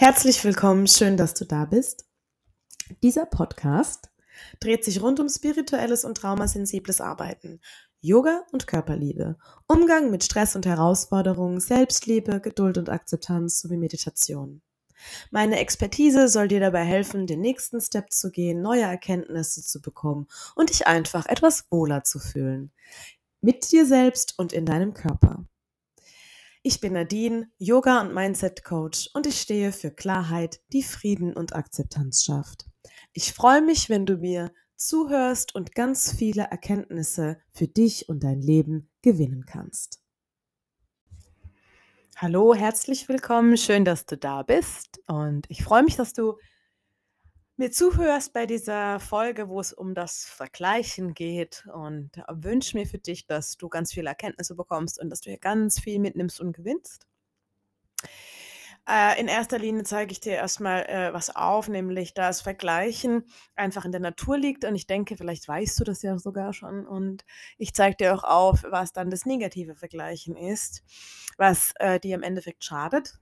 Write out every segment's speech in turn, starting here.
Herzlich willkommen, schön, dass du da bist. Dieser Podcast dreht sich rund um spirituelles und traumasensibles Arbeiten, Yoga und Körperliebe, Umgang mit Stress und Herausforderungen, Selbstliebe, Geduld und Akzeptanz sowie Meditation. Meine Expertise soll dir dabei helfen, den nächsten Step zu gehen, neue Erkenntnisse zu bekommen und dich einfach etwas wohler zu fühlen. Mit dir selbst und in deinem Körper. Ich bin Nadine, Yoga- und Mindset-Coach und ich stehe für Klarheit, die Frieden und Akzeptanz schafft. Ich freue mich, wenn du mir zuhörst und ganz viele Erkenntnisse für dich und dein Leben gewinnen kannst. Hallo, herzlich willkommen, schön, dass du da bist und ich freue mich, dass du mir zuhörst bei dieser Folge, wo es um das Vergleichen geht und wünsche mir für dich, dass du ganz viele Erkenntnisse bekommst und dass du hier ganz viel mitnimmst und gewinnst. Äh, in erster Linie zeige ich dir erstmal äh, was auf, nämlich dass Vergleichen einfach in der Natur liegt und ich denke, vielleicht weißt du das ja sogar schon und ich zeige dir auch auf, was dann das negative Vergleichen ist, was äh, dir im Endeffekt schadet.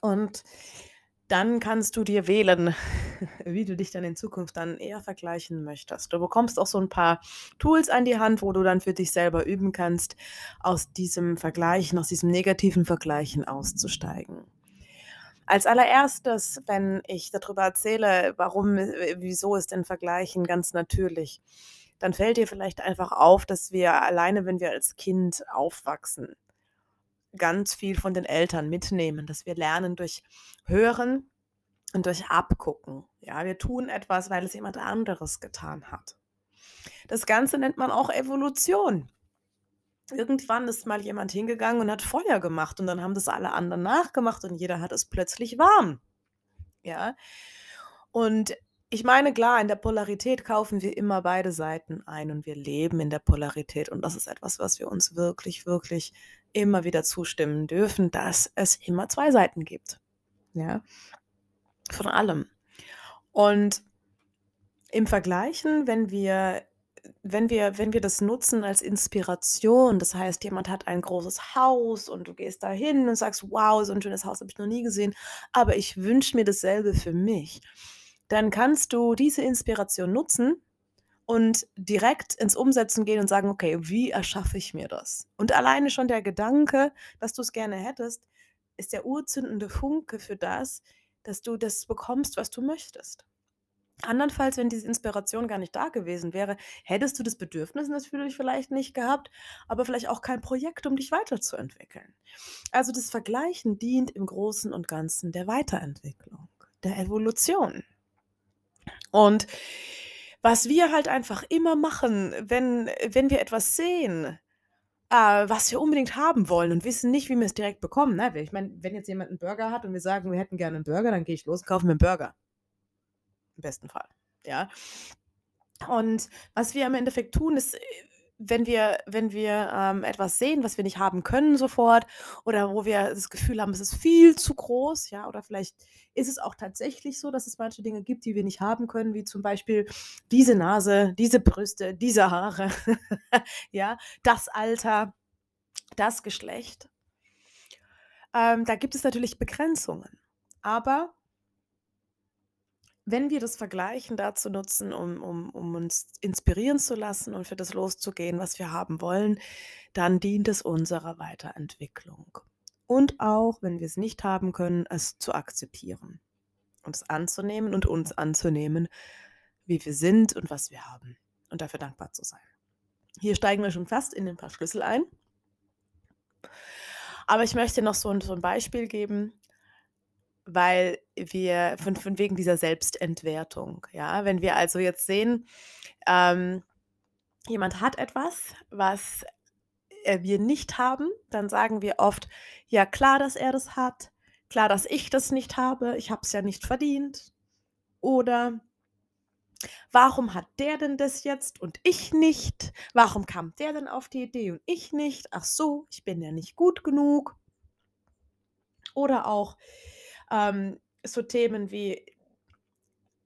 Und dann kannst du dir wählen, wie du dich dann in Zukunft dann eher vergleichen möchtest. Du bekommst auch so ein paar Tools an die Hand, wo du dann für dich selber üben kannst, aus diesem Vergleichen, aus diesem negativen Vergleichen auszusteigen. Als allererstes, wenn ich darüber erzähle, warum, äh, wieso ist denn Vergleichen ganz natürlich, dann fällt dir vielleicht einfach auf, dass wir alleine, wenn wir als Kind aufwachsen, ganz viel von den Eltern mitnehmen, dass wir lernen durch Hören und durch Abgucken. Ja, wir tun etwas, weil es jemand anderes getan hat. Das Ganze nennt man auch Evolution. Irgendwann ist mal jemand hingegangen und hat Feuer gemacht und dann haben das alle anderen nachgemacht und jeder hat es plötzlich warm. Ja. Und ich meine, klar, in der Polarität kaufen wir immer beide Seiten ein und wir leben in der Polarität. Und das ist etwas, was wir uns wirklich, wirklich immer wieder zustimmen dürfen, dass es immer zwei Seiten gibt. Ja, von allem. Und im Vergleichen, wenn wir wenn wir wenn wir das nutzen als Inspiration, das heißt, jemand hat ein großes Haus und du gehst da hin und sagst: „Wow, so ein schönes Haus habe ich noch nie gesehen, aber ich wünsche mir dasselbe für mich.“ Dann kannst du diese Inspiration nutzen und direkt ins Umsetzen gehen und sagen: „Okay, wie erschaffe ich mir das?“ Und alleine schon der Gedanke, dass du es gerne hättest, ist der urzündende Funke für das, dass du das bekommst, was du möchtest. Andernfalls, wenn diese Inspiration gar nicht da gewesen wäre, hättest du das Bedürfnis natürlich vielleicht nicht gehabt, aber vielleicht auch kein Projekt, um dich weiterzuentwickeln. Also das Vergleichen dient im Großen und Ganzen der Weiterentwicklung, der Evolution. Und was wir halt einfach immer machen, wenn wenn wir etwas sehen, äh, was wir unbedingt haben wollen und wissen nicht, wie wir es direkt bekommen, ne? ich meine, wenn jetzt jemand einen Burger hat und wir sagen, wir hätten gerne einen Burger, dann gehe ich los und kaufe mir einen Burger. Im besten Fall, ja? Und was wir im Endeffekt tun, ist, äh, wenn wir wenn wir, ähm, etwas sehen, was wir nicht haben können sofort oder wo wir das Gefühl haben, es ist viel zu groß, ja, oder vielleicht ist es auch tatsächlich so, dass es manche Dinge gibt, die wir nicht haben können, wie zum Beispiel diese Nase, diese Brüste, diese Haare, ja, das Alter, das Geschlecht. Ähm, da gibt es natürlich Begrenzungen, aber wenn wir das Vergleichen dazu nutzen, um um um uns inspirieren zu lassen und für das loszugehen, was wir haben wollen, dann dient es unserer Weiterentwicklung. Und auch, wenn wir es nicht haben können, es zu akzeptieren, uns anzunehmen und uns anzunehmen, wie wir sind und was wir haben und dafür dankbar zu sein. Hier steigen wir schon fast in ein paar Schlüssel ein. Aber ich möchte noch so ein so 'n Beispiel geben, weil wir von von wegen dieser Selbstentwertung, ja? Wenn wir also jetzt sehen, ähm, jemand hat etwas, was, wir nicht haben, dann sagen wir oft: „Ja, klar, dass er das hat. Klar, dass ich das nicht habe. Ich habe es ja nicht verdient.“ Oder „Warum hat der denn das jetzt und ich nicht? Warum kam der denn auf die Idee und ich nicht? Ach so, ich bin ja nicht gut genug.“ Oder auch ähm, so Themen wie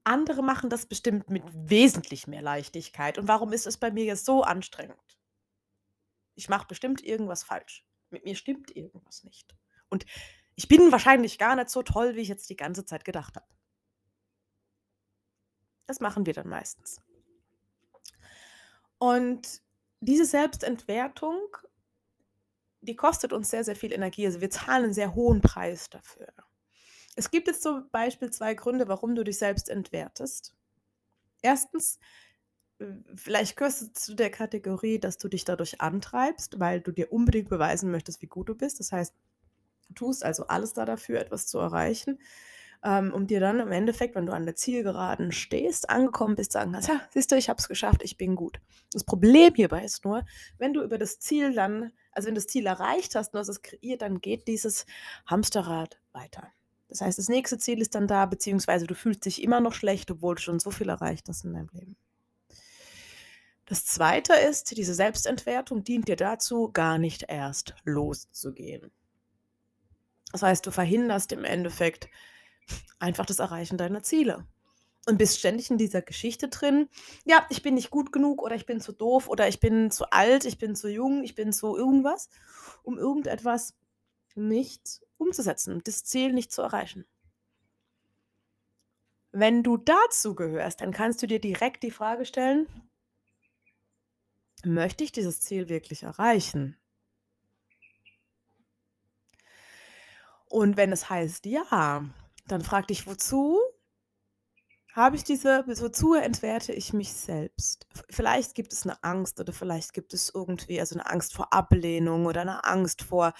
andere machen das bestimmt mit wesentlich mehr Leichtigkeit. Und warum ist es bei mir jetzt so anstrengend? Ich mache bestimmt irgendwas falsch. Mit mir stimmt irgendwas nicht. Und ich bin wahrscheinlich gar nicht so toll, wie ich jetzt die ganze Zeit gedacht habe. Das machen wir dann meistens. Und diese Selbstentwertung, die kostet uns sehr, sehr viel Energie. Also wir zahlen einen sehr hohen Preis dafür. Es gibt jetzt zum Beispiel zwei Gründe, warum du dich selbst entwertest. Erstens, vielleicht gehörst du zu der Kategorie, dass du dich dadurch antreibst, weil du dir unbedingt beweisen möchtest, wie gut du bist. Das heißt, du tust also alles da dafür, etwas zu erreichen ähm, um dir dann im Endeffekt, wenn du an der Zielgeraden stehst, angekommen bist, sagen kannst, siehst du, ich habe es geschafft, ich bin gut. Das Problem hierbei ist nur, wenn du über das Ziel dann, also wenn du das Ziel erreicht hast und hast es kreiert, dann geht dieses Hamsterrad weiter. Das heißt, das nächste Ziel ist dann da, beziehungsweise du fühlst dich immer noch schlecht, obwohl du schon so viel erreicht hast in deinem Leben. Das zweite ist, diese Selbstentwertung dient dir dazu, gar nicht erst loszugehen. Das heißt, du verhinderst im Endeffekt einfach das Erreichen deiner Ziele. Und bist ständig in dieser Geschichte drin. Ja, ich bin nicht gut genug oder ich bin zu doof oder ich bin zu alt, ich bin zu jung, ich bin zu irgendwas, um irgendetwas nicht umzusetzen, das Ziel nicht zu erreichen. Wenn du dazu gehörst, dann kannst du dir direkt die Frage stellen, möchte ich dieses Ziel wirklich erreichen? Und wenn es heißt ja, dann frag dich, wozu habe ich diese, wozu entwerte ich mich selbst? Vielleicht gibt es eine Angst oder vielleicht gibt es irgendwie, also eine Angst vor Ablehnung oder eine Angst vor,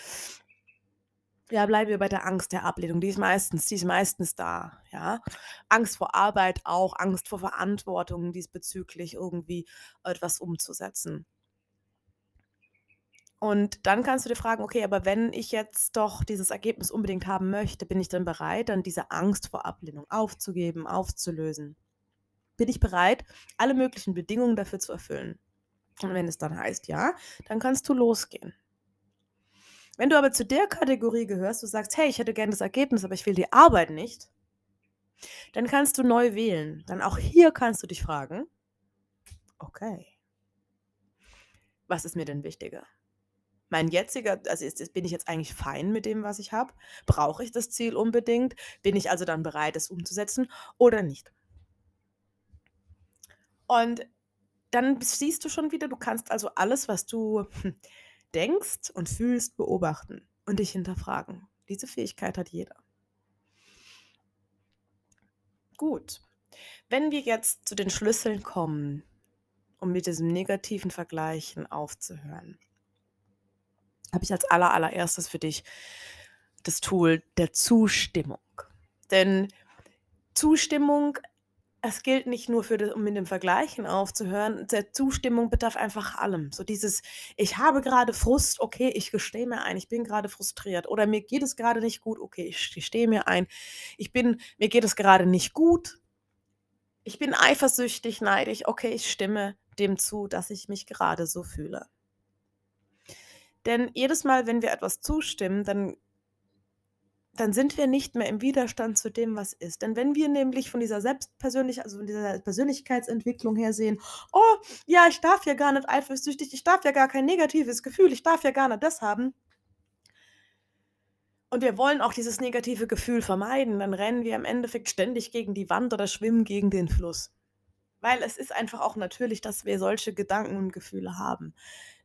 ja, bleiben wir bei der Angst der Ablehnung. Die ist meistens, die ist meistens da, ja. Angst vor Arbeit auch, Angst vor Verantwortung diesbezüglich irgendwie etwas umzusetzen. Und dann kannst du dir fragen, okay, aber wenn ich jetzt doch dieses Ergebnis unbedingt haben möchte, bin ich dann bereit, dann diese Angst vor Ablehnung aufzugeben, aufzulösen? Bin ich bereit, alle möglichen Bedingungen dafür zu erfüllen? Und wenn es dann heißt ja, dann kannst du losgehen. Wenn du aber zu der Kategorie gehörst, du sagst, hey, ich hätte gerne das Ergebnis, aber ich will die Arbeit nicht, dann kannst du neu wählen. Dann auch hier kannst du dich fragen, okay, was ist mir denn wichtiger? Mein jetziger also ist bin ich jetzt eigentlich fein mit dem, was ich habe? Brauche ich das Ziel unbedingt? Bin ich also dann bereit, es umzusetzen oder nicht? Und dann siehst du schon wieder, du kannst also alles, was du denkst und fühlst, beobachten und dich hinterfragen. Diese Fähigkeit hat jeder. Gut. Wenn wir jetzt zu den Schlüsseln kommen, um mit diesem negativen Vergleichen aufzuhören habe ich als aller, allererstes für dich das Tool der Zustimmung. Denn Zustimmung, es gilt nicht nur für das, um mit dem Vergleichen aufzuhören, der Zustimmung bedarf einfach allem. So dieses, ich habe gerade Frust, okay, ich gestehe mir ein, ich bin gerade frustriert. Oder mir geht es gerade nicht gut, okay, ich gestehe mir ein. Ich bin, mir geht es gerade nicht gut. Ich bin eifersüchtig, neidisch, okay, ich stimme dem zu, dass ich mich gerade so fühle. Denn jedes Mal, wenn wir etwas zustimmen, dann dann sind wir nicht mehr im Widerstand zu dem, was ist. Denn wenn wir nämlich von dieser Selbstpersönlich also von dieser Persönlichkeitsentwicklung her sehen: „Oh, ja, ich darf ja gar nicht eifersüchtig, ich darf ja gar kein negatives Gefühl, ich darf ja gar nicht das haben“ und wir wollen auch dieses negative Gefühl vermeiden, dann rennen wir im Endeffekt ständig gegen die Wand oder schwimmen gegen den Fluss. Weil es ist einfach auch natürlich, dass wir solche Gedanken und Gefühle haben.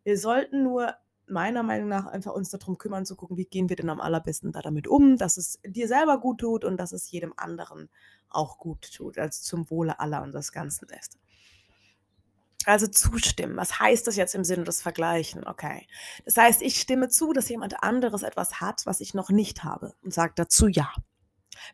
Wir sollten nur meiner Meinung nach einfach uns darum kümmern, zu gucken, wie gehen wir denn am allerbesten da damit um, dass es dir selber gut tut und dass es jedem anderen auch gut tut, also zum Wohle aller und des Ganzen ist. Also zustimmen. Was heißt das jetzt im Sinne des Vergleichen? Okay. Das heißt, ich stimme zu, dass jemand anderes etwas hat, was ich noch nicht habe und sage dazu ja.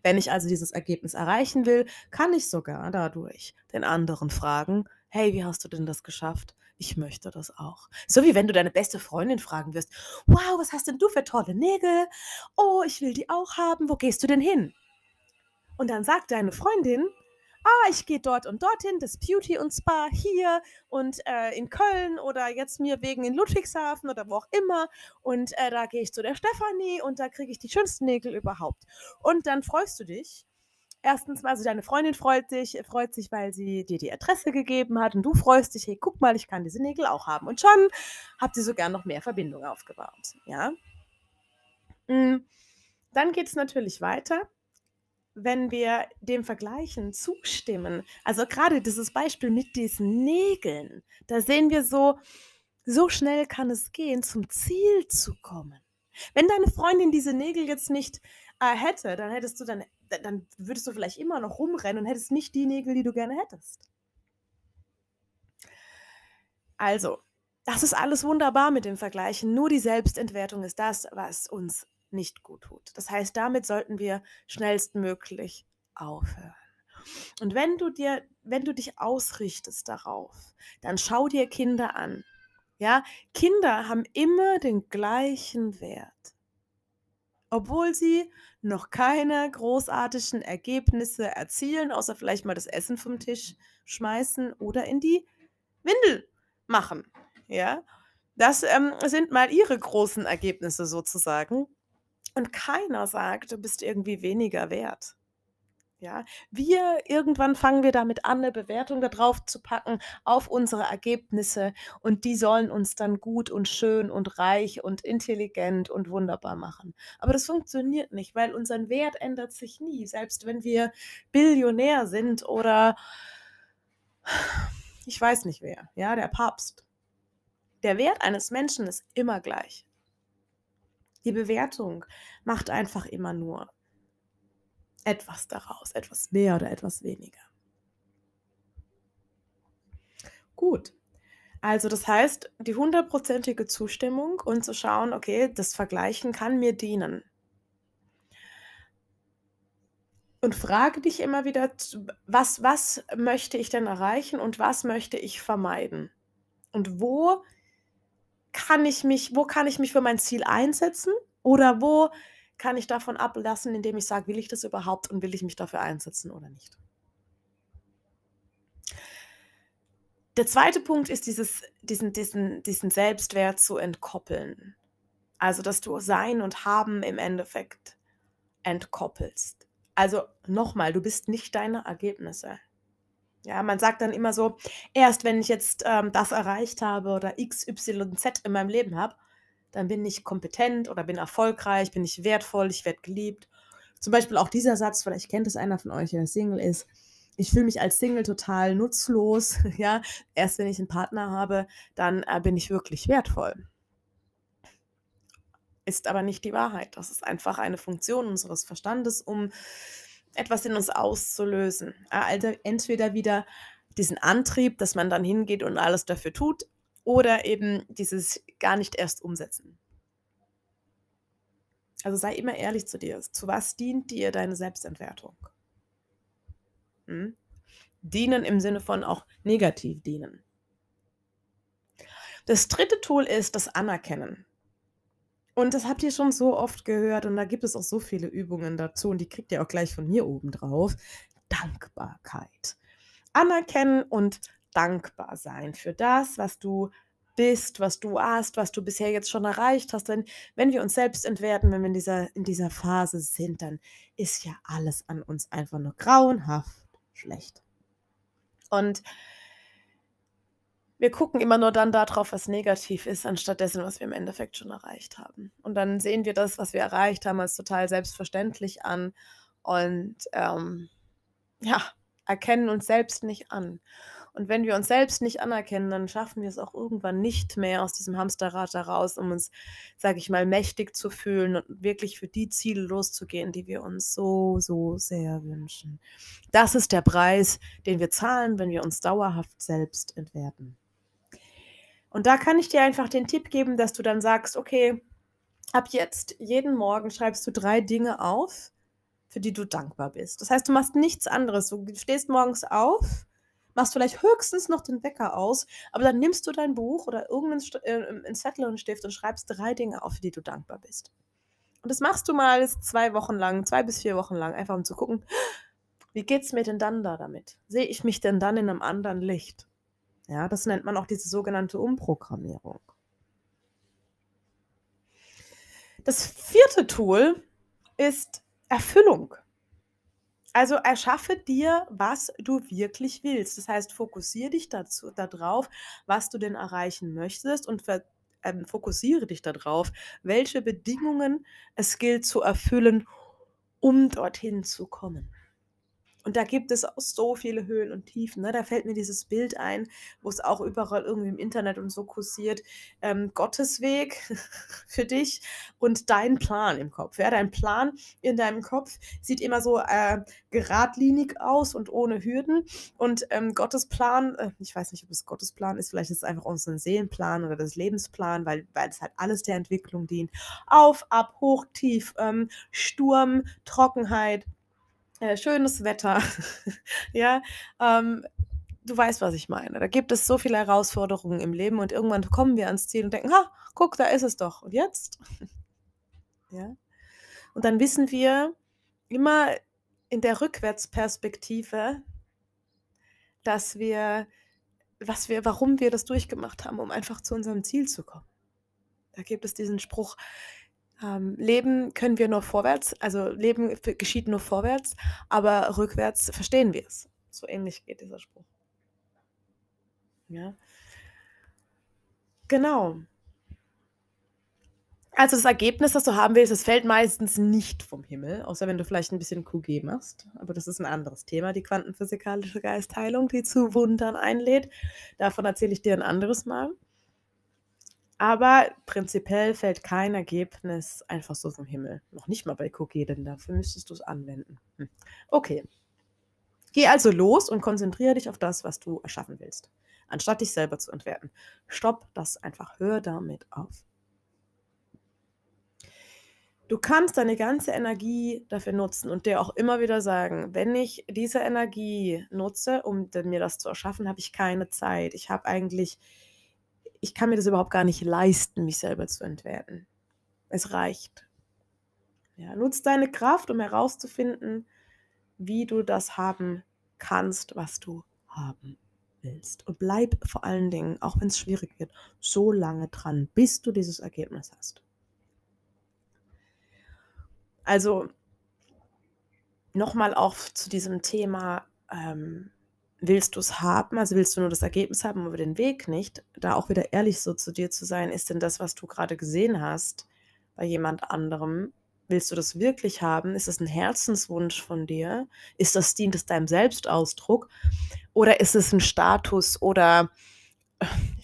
Wenn ich also dieses Ergebnis erreichen will, kann ich sogar dadurch den anderen fragen, hey, wie hast du denn das geschafft? Ich möchte das auch. So wie wenn du deine beste Freundin fragen wirst, wow, was hast denn du für tolle Nägel? Oh, ich will die auch haben. Wo gehst du denn hin? Und dann sagt deine Freundin, ah, ich gehe dort und dorthin, das Beauty und Spa hier und äh, in Köln oder jetzt mir wegen in Ludwigshafen oder wo auch immer. Und äh, da gehe ich zu der Stefanie und da kriege ich die schönsten Nägel überhaupt. Und dann freust du dich erstens mal, also deine Freundin freut sich, freut sich, weil sie dir die Adresse gegeben hat und du freust dich, hey, guck mal, ich kann diese Nägel auch haben. Und schon habt ihr sogar noch mehr Verbindung aufgebaut, ja. Mm. Dann geht es natürlich weiter, wenn wir dem Vergleichen zustimmen. Also gerade dieses Beispiel mit diesen Nägeln, da sehen wir so, so schnell kann es gehen, zum Ziel zu kommen. Wenn deine Freundin diese Nägel jetzt nicht äh, hätte, dann hättest du dann, dann würdest du vielleicht immer noch rumrennen und hättest nicht die Nägel, die du gerne hättest. Also, das ist alles wunderbar mit dem Vergleichen. Nur die Selbstentwertung ist das, was uns nicht gut tut. Das heißt, damit sollten wir schnellstmöglich aufhören. Und wenn du dir, wenn du dich ausrichtest darauf, dann schau dir Kinder an. Ja, Kinder haben immer den gleichen Wert. Obwohl sie noch keine großartigen Ergebnisse erzielen, außer vielleicht mal das Essen vom Tisch schmeißen oder in die Windel machen. Ja, das ähm, sind mal ihre großen Ergebnisse sozusagen. Und keiner sagt, du bist irgendwie weniger wert. Ja, wir irgendwann fangen wir damit an, eine Bewertung da drauf zu packen auf unsere Ergebnisse und die sollen uns dann gut und schön und reich und intelligent und wunderbar machen. Aber das funktioniert nicht, weil unser Wert ändert sich nie, selbst wenn wir Billionär sind oder ich weiß nicht wer, ja, der Papst. Der Wert eines Menschen ist immer gleich. Die Bewertung macht einfach immer nur etwas daraus, etwas mehr oder etwas weniger. Gut. Also das heißt, die hundertprozentige Zustimmung und zu schauen, okay, das Vergleichen kann mir dienen. Und frage dich immer wieder, was, was möchte ich denn erreichen und was möchte ich vermeiden? Und wo kann ich mich, wo kann ich mich für mein Ziel einsetzen? Oder wo kann ich davon ablassen, indem ich sage, will ich das überhaupt und will ich mich dafür einsetzen oder nicht? Der zweite Punkt ist dieses, diesen, diesen, diesen Selbstwert zu entkoppeln. Also, dass du Sein und Haben im Endeffekt entkoppelst. Also nochmal, du bist nicht deine Ergebnisse. Ja, man sagt dann immer so, erst wenn ich jetzt ähm, das erreicht habe oder X, Y, Z in meinem Leben habe, dann bin ich kompetent oder bin erfolgreich, bin ich wertvoll, ich werde geliebt. Zum Beispiel auch dieser Satz, vielleicht kennt es einer von euch, der Single ist. Ich fühle mich als Single total nutzlos. Ja, erst wenn ich einen Partner habe, dann äh, bin ich wirklich wertvoll. Ist aber nicht die Wahrheit. Das ist einfach eine Funktion unseres Verstandes, um etwas in uns auszulösen. Also entweder wieder diesen Antrieb, dass man dann hingeht und alles dafür tut, oder eben dieses gar nicht erst umsetzen. Also sei immer ehrlich zu dir. Zu was dient dir deine Selbstentwertung? Hm? Dienen im Sinne von auch negativ dienen. Das dritte Tool ist das Anerkennen. Und das habt ihr schon so oft gehört und da gibt es auch so viele Übungen dazu und die kriegt ihr auch gleich von mir oben drauf. Dankbarkeit. Anerkennen und dankbar sein für das, was du bist, was du hast, was du bisher jetzt schon erreicht hast. Denn wenn wir uns selbst entwerten, wenn wir in dieser, in dieser Phase sind, dann ist ja alles an uns einfach nur grauenhaft schlecht. Und wir gucken immer nur dann darauf, was negativ ist, anstatt dessen, was wir im Endeffekt schon erreicht haben. Und dann sehen wir das, was wir erreicht haben, als total selbstverständlich an und ähm, ja, erkennen uns selbst nicht an. Und wenn wir uns selbst nicht anerkennen, dann schaffen wir es auch irgendwann nicht mehr aus diesem Hamsterrad heraus, um uns, sage ich mal, mächtig zu fühlen und wirklich für die Ziele loszugehen, die wir uns so, so sehr wünschen. Das ist der Preis, den wir zahlen, wenn wir uns dauerhaft selbst entwerten. Und da kann ich dir einfach den Tipp geben, dass du dann sagst, okay, ab jetzt jeden Morgen schreibst du drei Dinge auf, für die du dankbar bist. Das heißt, du machst nichts anderes. Du stehst morgens auf, machst vielleicht höchstens noch den Wecker aus, aber dann nimmst du dein Buch oder irgendeinen St äh, Zettel und Stift und schreibst drei Dinge auf, für die du dankbar bist. Und das machst du mal zwei Wochen lang, zwei bis vier Wochen lang, einfach um zu gucken, wie geht es mir denn dann da damit? Sehe ich mich denn dann in einem anderen Licht? Ja, das nennt man auch diese sogenannte Umprogrammierung. Das vierte Tool ist Erfüllung. Also erschaffe dir, was du wirklich willst. Das heißt, fokussiere dich dazu, darauf, was du denn erreichen möchtest und ver, ähm, fokussiere dich darauf, welche Bedingungen es gilt zu erfüllen, um dorthin zu kommen. Und da gibt es auch so viele Höhen und Tiefen. Ne? Da fällt mir dieses Bild ein, wo es auch überall irgendwie im Internet und so kursiert. Ähm, Gottes Weg für dich und dein Plan im Kopf. Ja? Dein Plan in deinem Kopf sieht immer so äh, geradlinig aus und ohne Hürden. Und ähm, Gottes Plan, äh, ich weiß nicht, ob es Gottes Plan ist, vielleicht ist es einfach unser Seelenplan oder das Lebensplan, weil, weil es halt alles der Entwicklung dient. Auf, ab, hoch, tief, ähm, Sturm, Trockenheit äh, schönes Wetter. ja, ähm, du weißt, was ich meine. Da gibt es so viele Herausforderungen im Leben und irgendwann kommen wir ans Ziel und denken, ha, guck, da ist es doch. Und jetzt? ja. Und dann wissen wir immer in der Rückwärtsperspektive, dass wir, was wir, warum wir das durchgemacht haben, um einfach zu unserem Ziel zu kommen. Da gibt es diesen Spruch, ähm, Leben können wir nur vorwärts, also Leben geschieht nur vorwärts, aber rückwärts verstehen wir es. So ähnlich geht dieser Spruch. Ja. Genau. Also das Ergebnis, das du haben willst, das fällt meistens nicht vom Himmel, außer wenn du vielleicht ein bisschen QG machst. Aber das ist ein anderes Thema, die quantenphysikalische Geistheilung, die zu Wundern einlädt. Davon erzähle ich dir ein anderes Mal. Aber prinzipiell fällt kein Ergebnis einfach so vom Himmel. Noch nicht mal bei Cookie, denn dafür müsstest du es anwenden. Hm. Okay. Geh also los und konzentriere dich auf das, was du erschaffen willst, anstatt dich selber zu entwerten. Stopp das einfach. Hör damit auf. Du kannst deine ganze Energie dafür nutzen und dir auch immer wieder sagen, wenn ich diese Energie nutze, um mir das zu erschaffen, habe ich keine Zeit. Ich habe eigentlich ich kann mir das überhaupt gar nicht leisten, mich selber zu entwerten. Es reicht. Ja, nutz deine Kraft, um herauszufinden, wie du das haben kannst, was du haben willst. Und bleib vor allen Dingen, auch wenn es schwierig wird, so lange dran, bis du dieses Ergebnis hast. Also nochmal auch zu diesem Thema ähm, willst du es haben, also willst du nur das Ergebnis haben, aber den Weg nicht, da auch wieder ehrlich so zu dir zu sein, ist denn das, was du gerade gesehen hast bei jemand anderem, willst du das wirklich haben? Ist das ein Herzenswunsch von dir? Ist das, dient es deinem Selbstausdruck? Oder ist es ein Status oder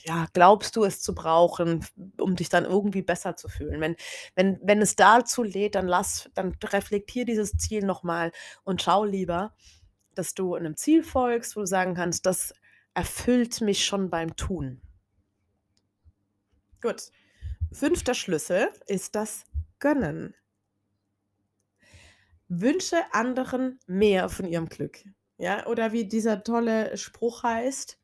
ja, glaubst du es zu brauchen, um dich dann irgendwie besser zu fühlen? Wenn, wenn, wenn es dazu lädt, dann lass, dann reflektier dieses Ziel nochmal und schau lieber, dass du einem Ziel folgst, wo du sagen kannst, das erfüllt mich schon beim Tun. Gut. Fünfter Schlüssel ist das Gönnen. Wünsche anderen mehr von ihrem Glück. Ja, oder wie dieser tolle Spruch heißt,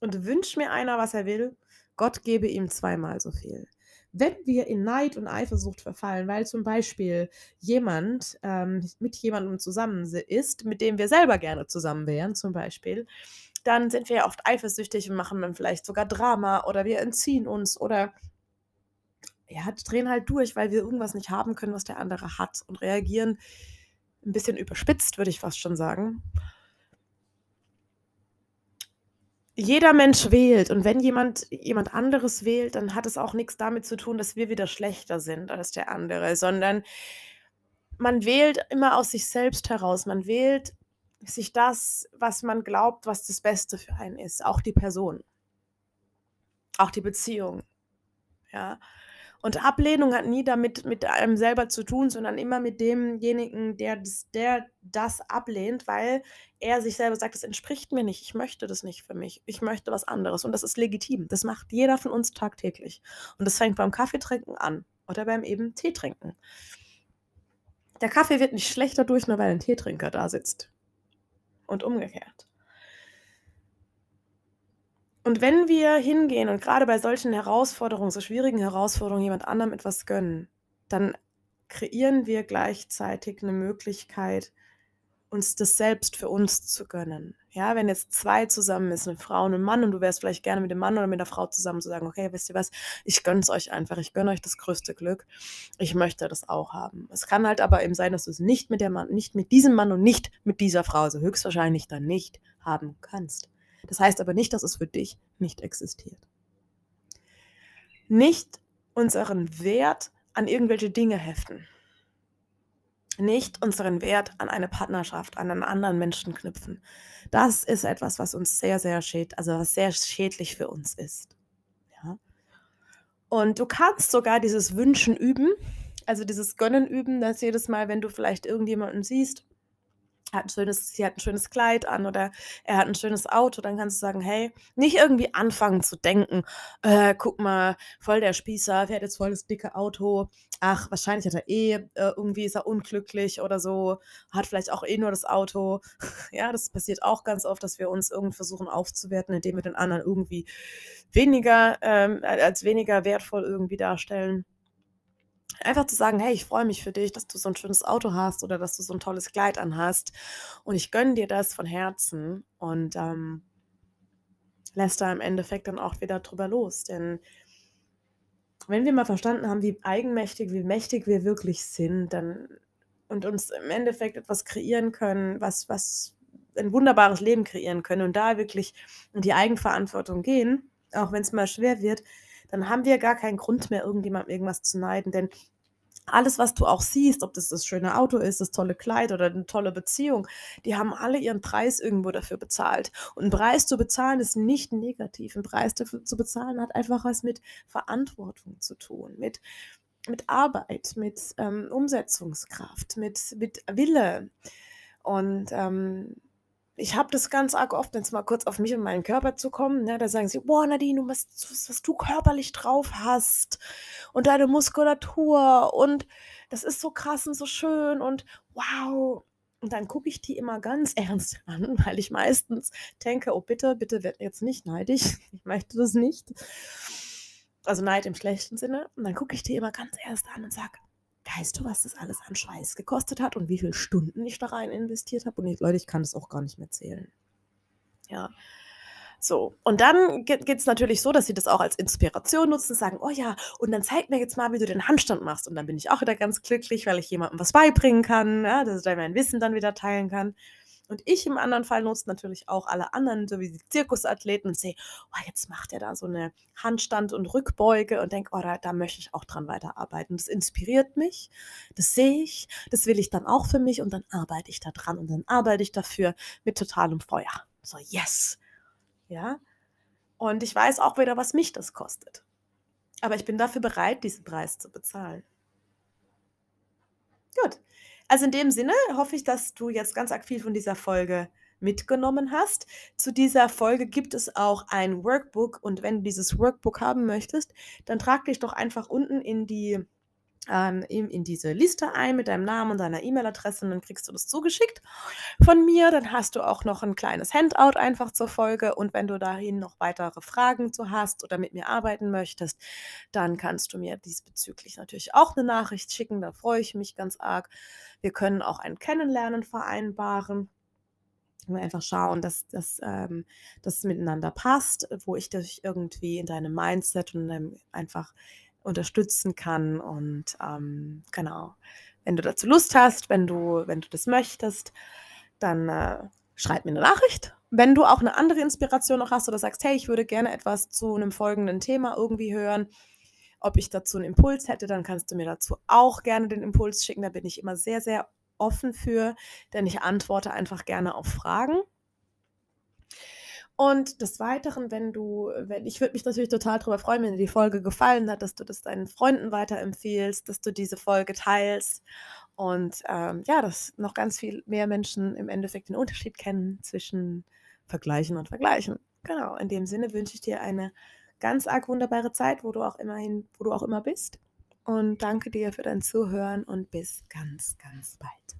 und wünscht mir einer, was er will, Gott gebe ihm zweimal so viel wenn wir in Neid und Eifersucht verfallen, weil zum Beispiel jemand ähm, mit jemandem zusammen ist, mit dem wir selber gerne zusammen wären, zum Beispiel, dann sind wir ja oft eifersüchtig und machen dann vielleicht sogar Drama oder wir entziehen uns oder ja, drehen halt durch, weil wir irgendwas nicht haben können, was der andere hat und reagieren ein bisschen überspitzt, würde ich fast schon sagen jeder Mensch wählt und wenn jemand jemand anderes wählt, dann hat es auch nichts damit zu tun, dass wir wieder schlechter sind als der andere, sondern man wählt immer aus sich selbst heraus. Man wählt sich das, was man glaubt, was das Beste für einen ist, auch die Person, auch die Beziehung. Ja. Und Ablehnung hat nie damit mit einem selber zu tun, sondern immer mit demjenigen, der das, der das ablehnt, weil er sich selber sagt, das entspricht mir nicht, ich möchte das nicht für mich, ich möchte was anderes. Und das ist legitim. Das macht jeder von uns tagtäglich. Und das fängt beim Kaffeetrinken an oder beim eben Tee trinken. Der Kaffee wird nicht schlechter durch, nur weil ein Teetrinker da sitzt. Und umgekehrt. Und wenn wir hingehen und gerade bei solchen Herausforderungen, so schwierigen Herausforderungen, jemand anderem etwas gönnen, dann kreieren wir gleichzeitig eine Möglichkeit, uns das selbst für uns zu gönnen. Ja, wenn jetzt zwei zusammen ist, eine Frau und ein Mann, und du wärst vielleicht gerne mit dem Mann oder mit der Frau zusammen zu sagen, okay, wisst ihr was, ich gönne es euch einfach, ich gönne euch das größte Glück, ich möchte das auch haben. Es kann halt aber eben sein, dass du es nicht mit der Mann, nicht mit diesem Mann und nicht mit dieser Frau, also höchstwahrscheinlich dann nicht haben kannst. Das heißt aber nicht, dass es für dich nicht existiert. nicht unseren Wert an irgendwelche Dinge heften. Nicht unseren Wert an eine Partnerschaft, an einen anderen Menschen knüpfen. Das ist etwas, was uns sehr, sehr schädlich, also was sehr schädlich für uns ist. Ja? Und du kannst sogar dieses Wünschen üben, also dieses Gönnen üben, dass jedes Mal, wenn du vielleicht irgendjemanden siehst, hat ein schönes, sie hat ein schönes Kleid an oder er hat ein schönes Auto, dann kannst du sagen, hey, nicht irgendwie anfangen zu denken, äh, guck mal, voll der Spießer, fährt jetzt voll das dicke Auto, ach, wahrscheinlich hat er eh, äh, irgendwie ist er unglücklich oder so, hat vielleicht auch eh nur das Auto. ja, das passiert auch ganz oft, dass wir uns irgendwie versuchen aufzuwerten, indem wir den anderen irgendwie weniger, ähm, als weniger wertvoll irgendwie darstellen. Einfach zu sagen, hey, ich freue mich für dich, dass du so ein schönes Auto hast oder dass du so ein tolles Kleid anhast und ich gönne dir das von Herzen und ähm, lässt da im Endeffekt dann auch wieder drüber los. Denn wenn wir mal verstanden haben, wie eigenmächtig, wie mächtig wir wirklich sind, dann und uns im Endeffekt etwas kreieren können, was, was ein wunderbares Leben kreieren können und da wirklich in die Eigenverantwortung gehen, auch wenn es mal schwer wird, dann haben wir gar keinen Grund mehr, irgendjemandem irgendwas zu neiden. Denn alles, was du auch siehst, ob das das schöne Auto ist, das tolle Kleid oder eine tolle Beziehung, die haben alle ihren Preis irgendwo dafür bezahlt. Und einen Preis zu bezahlen ist nicht negativ. Ein Preis dafür zu bezahlen hat einfach was mit Verantwortung zu tun, mit, mit Arbeit, mit ähm, Umsetzungskraft, mit, mit Wille. Und ähm, ich habe das ganz arg oft, wenn es mal kurz auf mich und meinen Körper zu kommen, ne, da sagen sie, boah, Nadine, was, was, was du körperlich drauf hast und deine Muskulatur und das ist so krass und so schön und wow. Und dann gucke ich die immer ganz ernst an, weil ich meistens denke, oh bitte, bitte werd jetzt nicht neidisch. Ich möchte das nicht. Also Neid im schlechten Sinne. Und dann gucke ich die immer ganz ernst an und sage, weißt du, was das alles an Schweiß gekostet hat und wie viele Stunden ich da rein investiert habe? Und ich, Leute, ich kann das auch gar nicht mehr zählen. Ja. So, und dann geht es natürlich so, dass sie das auch als Inspiration nutzen, sagen, oh ja, und dann zeig mir jetzt mal, wie du den Handstand machst. Und dann bin ich auch wieder ganz glücklich, weil ich jemandem was beibringen kann, ja, dass ich mein Wissen dann wieder teilen kann. Und ich im anderen Fall nutze natürlich auch alle anderen, so wie die Zirkusathleten und sehe, oh, jetzt macht er da so eine Handstand und Rückbeuge und denke, oh, da, da möchte ich auch dran weiterarbeiten. Das inspiriert mich, das sehe ich, das will ich dann auch für mich und dann arbeite ich da dran und dann arbeite ich dafür mit totalem Feuer. So, yes. Ja. Und ich weiß auch wieder, was mich das kostet. Aber ich bin dafür bereit, diesen Preis zu bezahlen. Gut. Also in dem Sinne hoffe ich, dass du jetzt ganz viel von dieser Folge mitgenommen hast. Zu dieser Folge gibt es auch ein Workbook und wenn du dieses Workbook haben möchtest, dann trag dich doch einfach unten in die ähm, in, diese Liste ein mit deinem Namen und deiner E-Mail-Adresse und dann kriegst du das zugeschickt von mir. Dann hast du auch noch ein kleines Handout einfach zur Folge und wenn du dahin noch weitere Fragen zu hast oder mit mir arbeiten möchtest, dann kannst du mir diesbezüglich natürlich auch eine Nachricht schicken. Da freue ich mich ganz arg. Wir können auch ein Kennenlernen vereinbaren einfach schauen, dass, dass ähm, das miteinander passt, wo ich dich irgendwie in deinem Mindset und deinem einfach unterstützen kann. Und ähm, genau, wenn du dazu Lust hast, wenn du, wenn du das möchtest, dann äh, schreib mir eine Nachricht. Wenn du auch eine andere Inspiration noch hast oder sagst, hey, ich würde gerne etwas zu einem folgenden Thema irgendwie hören, ob ich dazu einen Impuls hätte, dann kannst du mir dazu auch gerne den Impuls schicken. Da bin ich immer sehr, sehr offen für, denn ich antworte einfach gerne auf Fragen. Und des Weiteren, wenn du, wenn, ich würde mich natürlich total darüber freuen, wenn dir die Folge gefallen hat, dass du das deinen Freunden weiterempfehlst, dass du diese Folge teilst und ähm, ja, dass noch ganz viel mehr Menschen im Endeffekt den Unterschied kennen zwischen Vergleichen und Vergleichen. Genau, in dem Sinne wünsche ich dir eine ganz arg wunderbare Zeit, wo du auch immerhin, wo du auch immer bist. Und danke dir für dein Zuhören und bis ganz, ganz bald.